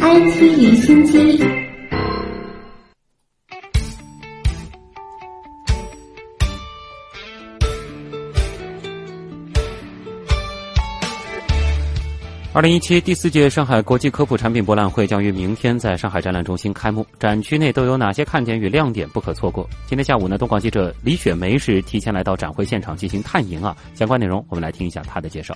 IT 离心机。二零一七第四届上海国际科普产品博览会将于明天在上海展览中心开幕，展区内都有哪些看点与亮点不可错过？今天下午呢，东广记者李雪梅是提前来到展会现场进行探营啊，相关内容我们来听一下她的介绍。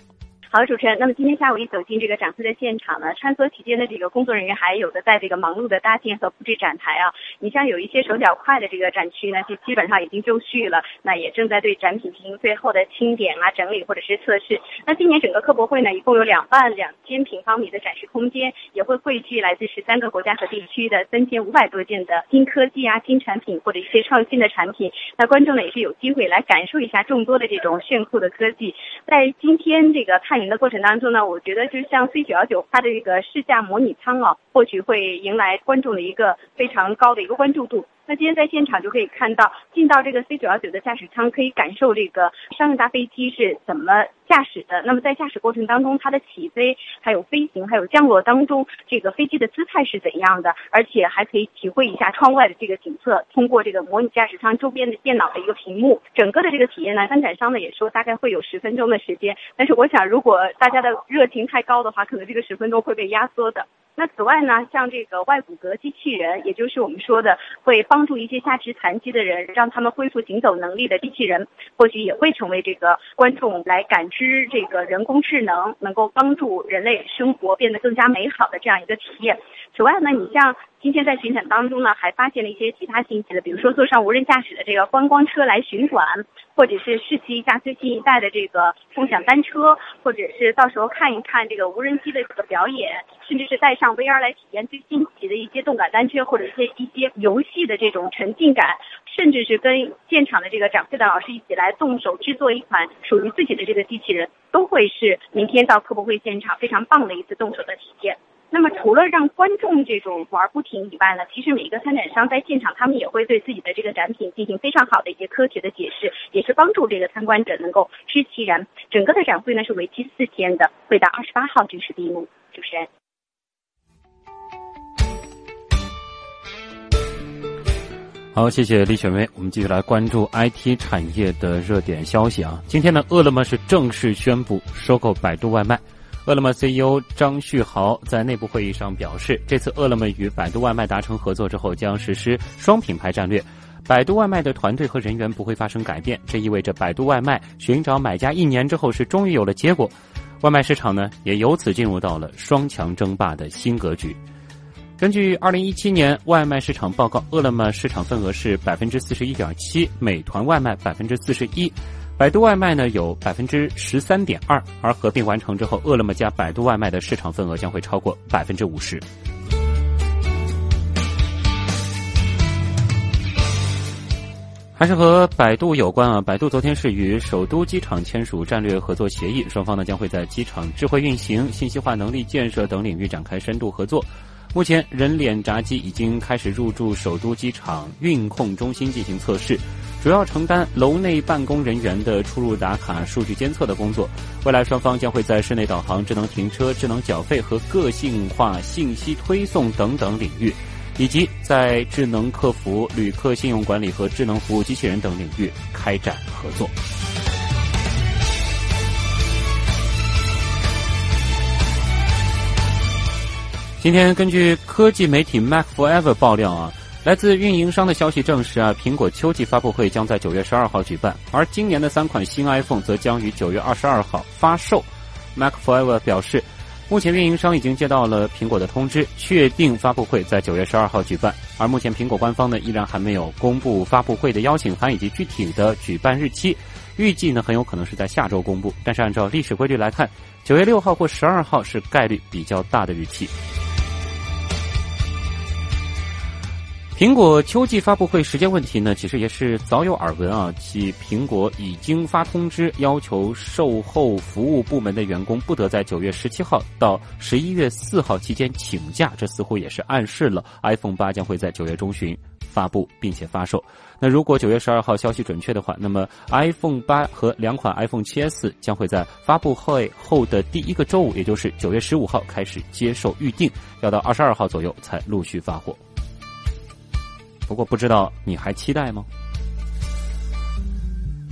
好，主持人。那么今天下午一走进这个展会的现场呢，穿梭其间的这个工作人员还有的在这个忙碌的搭建和布置展台啊。你像有一些手脚快的这个展区呢，就基本上已经就绪了，那也正在对展品进行最后的清点啊、整理或者是测试。那今年整个科博会呢，一共有两万两千平方米的展示空间，也会汇聚来自十三个国家和地区的三千五百多件的新科技啊、新产品或者一些创新的产品。那观众呢也是有机会来感受一下众多的这种炫酷的科技。在今天这个探的过程当中呢，我觉得就像 C 九幺九它的这个试驾模拟舱啊，或许会迎来观众的一个非常高的一个关注度。那今天在现场就可以看到，进到这个 C 九幺九的驾驶舱，可以感受这个商用大飞机是怎么驾驶的。那么在驾驶过程当中，它的起飞、还有飞行、还有降落当中，这个飞机的姿态是怎样的？而且还可以体会一下窗外的这个景色，通过这个模拟驾驶舱周边的电脑的一个屏幕，整个的这个体验呢，参展商呢也说大概会有十分钟的时间。但是我想，如果大家的热情太高的话，可能这个十分钟会被压缩的。那此外呢，像这个外骨骼机器人，也就是我们说的会帮助一些下肢残疾的人，让他们恢复行走能力的机器人，或许也会成为这个观众来感知这个人工智能能够帮助人类生活变得更加美好的这样一个体验。此外呢，你像。今天在巡展当中呢，还发现了一些其他信息的，比如说坐上无人驾驶的这个观光车来巡馆，或者是试骑一下最新一代的这个共享单车，或者是到时候看一看这个无人机的这个表演，甚至是带上 VR 来体验最新奇的一些动感单车或者一些一些游戏的这种沉浸感，甚至是跟现场的这个展会的老师一起来动手制作一款属于自己的这个机器人，都会是明天到科博会现场非常棒的一次动手的体验。那么除了让观众这种玩不停以外呢，其实每一个参展商在现场，他们也会对自己的这个展品进行非常好的一些科学的解释，也是帮助这个参观者能够知其然。整个的展会呢是为期四天的，会到二十八号正式闭幕。主持人，好，谢谢李雪梅。我们继续来关注 IT 产业的热点消息啊。今天呢，饿了么是正式宣布收购百度外卖。饿了么 CEO 张旭豪在内部会议上表示，这次饿了么与百度外卖达成合作之后，将实施双品牌战略。百度外卖的团队和人员不会发生改变，这意味着百度外卖寻找买家一年之后是终于有了结果。外卖市场呢，也由此进入到了双强争霸的新格局。根据二零一七年外卖市场报告，饿了么市场份额是百分之四十一点七，美团外卖百分之四十一。百度外卖呢有百分之十三点二，而合并完成之后，饿了么加百度外卖的市场份额将会超过百分之五十。还是和百度有关啊！百度昨天是与首都机场签署战略合作协议，双方呢将会在机场智慧运行、信息化能力建设等领域展开深度合作。目前，人脸闸机已经开始入驻首都机场运控中心进行测试。主要承担楼内办公人员的出入打卡、数据监测的工作。未来双方将会在室内导航、智能停车、智能缴费和个性化信息推送等等领域，以及在智能客服、旅客信用管理和智能服务机器人等领域开展合作。今天，根据科技媒体 Mac Forever 爆料啊。来自运营商的消息证实啊，苹果秋季发布会将在九月十二号举办，而今年的三款新 iPhone 则将于九月二十二号发售。Mac Forever 表示，目前运营商已经接到了苹果的通知，确定发布会在九月十二号举办。而目前苹果官方呢，依然还没有公布发布会的邀请函以及具体的举办日期，预计呢很有可能是在下周公布。但是按照历史规律来看，九月六号或十二号是概率比较大的日期。苹果秋季发布会时间问题呢，其实也是早有耳闻啊。其苹果已经发通知，要求售后服务部门的员工不得在九月十七号到十一月四号期间请假。这似乎也是暗示了 iPhone 八将会在九月中旬发布并且发售。那如果九月十二号消息准确的话，那么 iPhone 八和两款 iPhone 7s 将会在发布会后的第一个周五，也就是九月十五号开始接受预定，要到二十二号左右才陆续发货。不过不知道你还期待吗？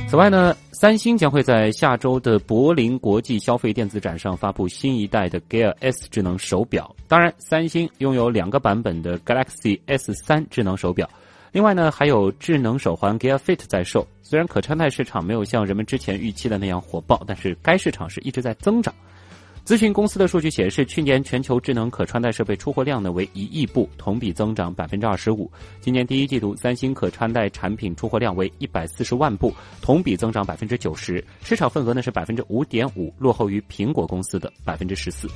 此外呢，三星将会在下周的柏林国际消费电子展上发布新一代的 Gear S 智能手表。当然，三星拥有两个版本的 Galaxy S 三智能手表。另外呢，还有智能手环 Gear Fit 在售。虽然可穿戴市场没有像人们之前预期的那样火爆，但是该市场是一直在增长。咨询公司的数据显示，去年全球智能可穿戴设备出货量呢为一亿部，同比增长百分之二十五。今年第一季度，三星可穿戴产品出货量为一百四十万部，同比增长百分之九十，市场份额呢是百分之五点五，落后于苹果公司的百分之十四。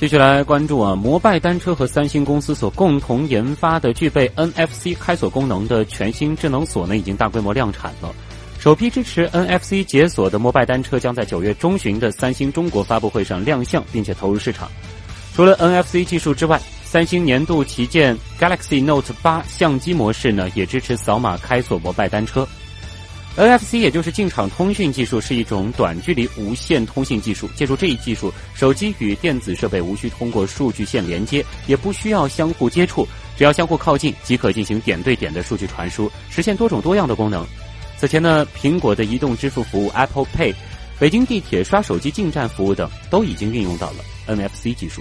继续来关注啊，摩拜单车和三星公司所共同研发的具备 NFC 开锁功能的全新智能锁呢，已经大规模量产了。首批支持 NFC 解锁的摩拜单车将在九月中旬的三星中国发布会上亮相，并且投入市场。除了 NFC 技术之外，三星年度旗舰 Galaxy Note 八相机模式呢，也支持扫码开锁摩拜单车。NFC 也就是进场通讯技术，是一种短距离无线通信技术。借助这一技术，手机与电子设备无需通过数据线连接，也不需要相互接触，只要相互靠近即可进行点对点的数据传输，实现多种多样的功能。此前呢，苹果的移动支付服务 Apple Pay、北京地铁刷手机进站服务等，都已经运用到了 NFC 技术。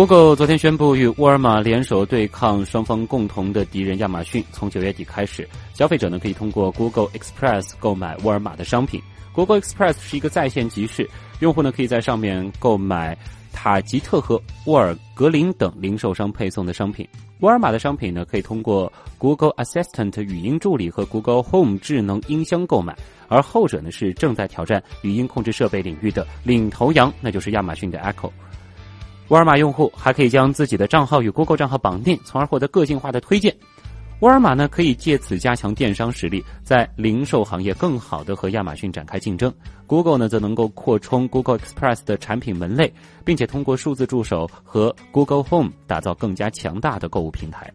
Google 昨天宣布与沃尔玛联手对抗双方共同的敌人亚马逊。从九月底开始，消费者呢可以通过 Google Express 购买沃尔玛的商品。Google Express 是一个在线集市，用户呢可以在上面购买塔吉特和沃尔格林等零售商配送的商品。沃尔玛的商品呢可以通过 Google Assistant 语音助理和 Google Home 智能音箱购买，而后者呢是正在挑战语音控制设备领域的领头羊，那就是亚马逊的 Echo。沃尔玛用户还可以将自己的账号与 Google 账号绑定，从而获得个性化的推荐。沃尔玛呢可以借此加强电商实力，在零售行业更好的和亚马逊展开竞争。Google 呢则能够扩充 Google Express 的产品门类，并且通过数字助手和 Google Home 打造更加强大的购物平台。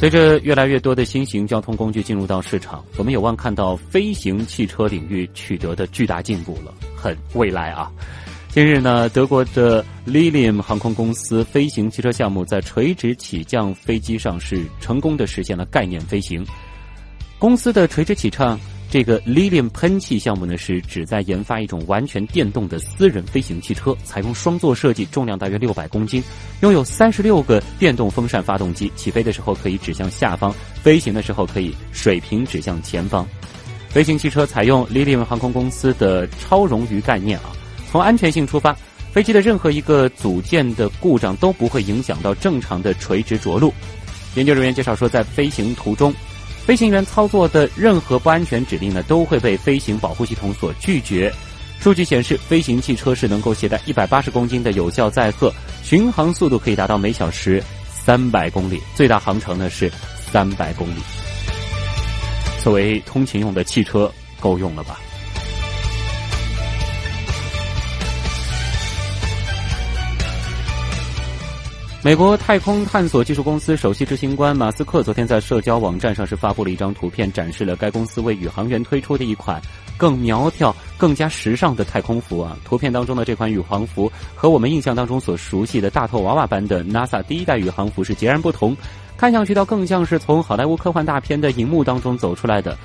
随着越来越多的新型交通工具进入到市场，我们有望看到飞行汽车领域取得的巨大进步了，很未来啊！近日呢，德国的 Lilium 航空公司飞行汽车项目在垂直起降飞机上是成功的实现了概念飞行。公司的垂直起降。这个 Lilium 喷气项目呢，是旨在研发一种完全电动的私人飞行汽车，采用双座设计，重量大约六百公斤，拥有三十六个电动风扇发动机，起飞的时候可以指向下方，飞行的时候可以水平指向前方。飞行汽车采用 Lilium 航空公司的超冗余概念啊，从安全性出发，飞机的任何一个组件的故障都不会影响到正常的垂直着陆。研究人员介绍说，在飞行途中。飞行员操作的任何不安全指令呢，都会被飞行保护系统所拒绝。数据显示，飞行汽车是能够携带一百八十公斤的有效载荷，巡航速度可以达到每小时三百公里，最大航程呢是三百公里。作为通勤用的汽车，够用了吧？美国太空探索技术公司首席执行官马斯克昨天在社交网站上是发布了一张图片，展示了该公司为宇航员推出的一款更苗条、更加时尚的太空服啊。图片当中的这款宇航服和我们印象当中所熟悉的大头娃娃般的 NASA 第一代宇航服是截然不同，看上去倒更像是从好莱坞科幻大片的荧幕当中走出来的。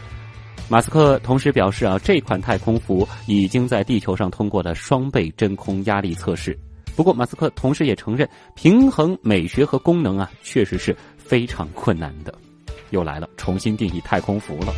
马斯克同时表示啊，这款太空服已经在地球上通过了双倍真空压力测试。不过，马斯克同时也承认，平衡美学和功能啊，确实是非常困难的。又来了，重新定义太空服了。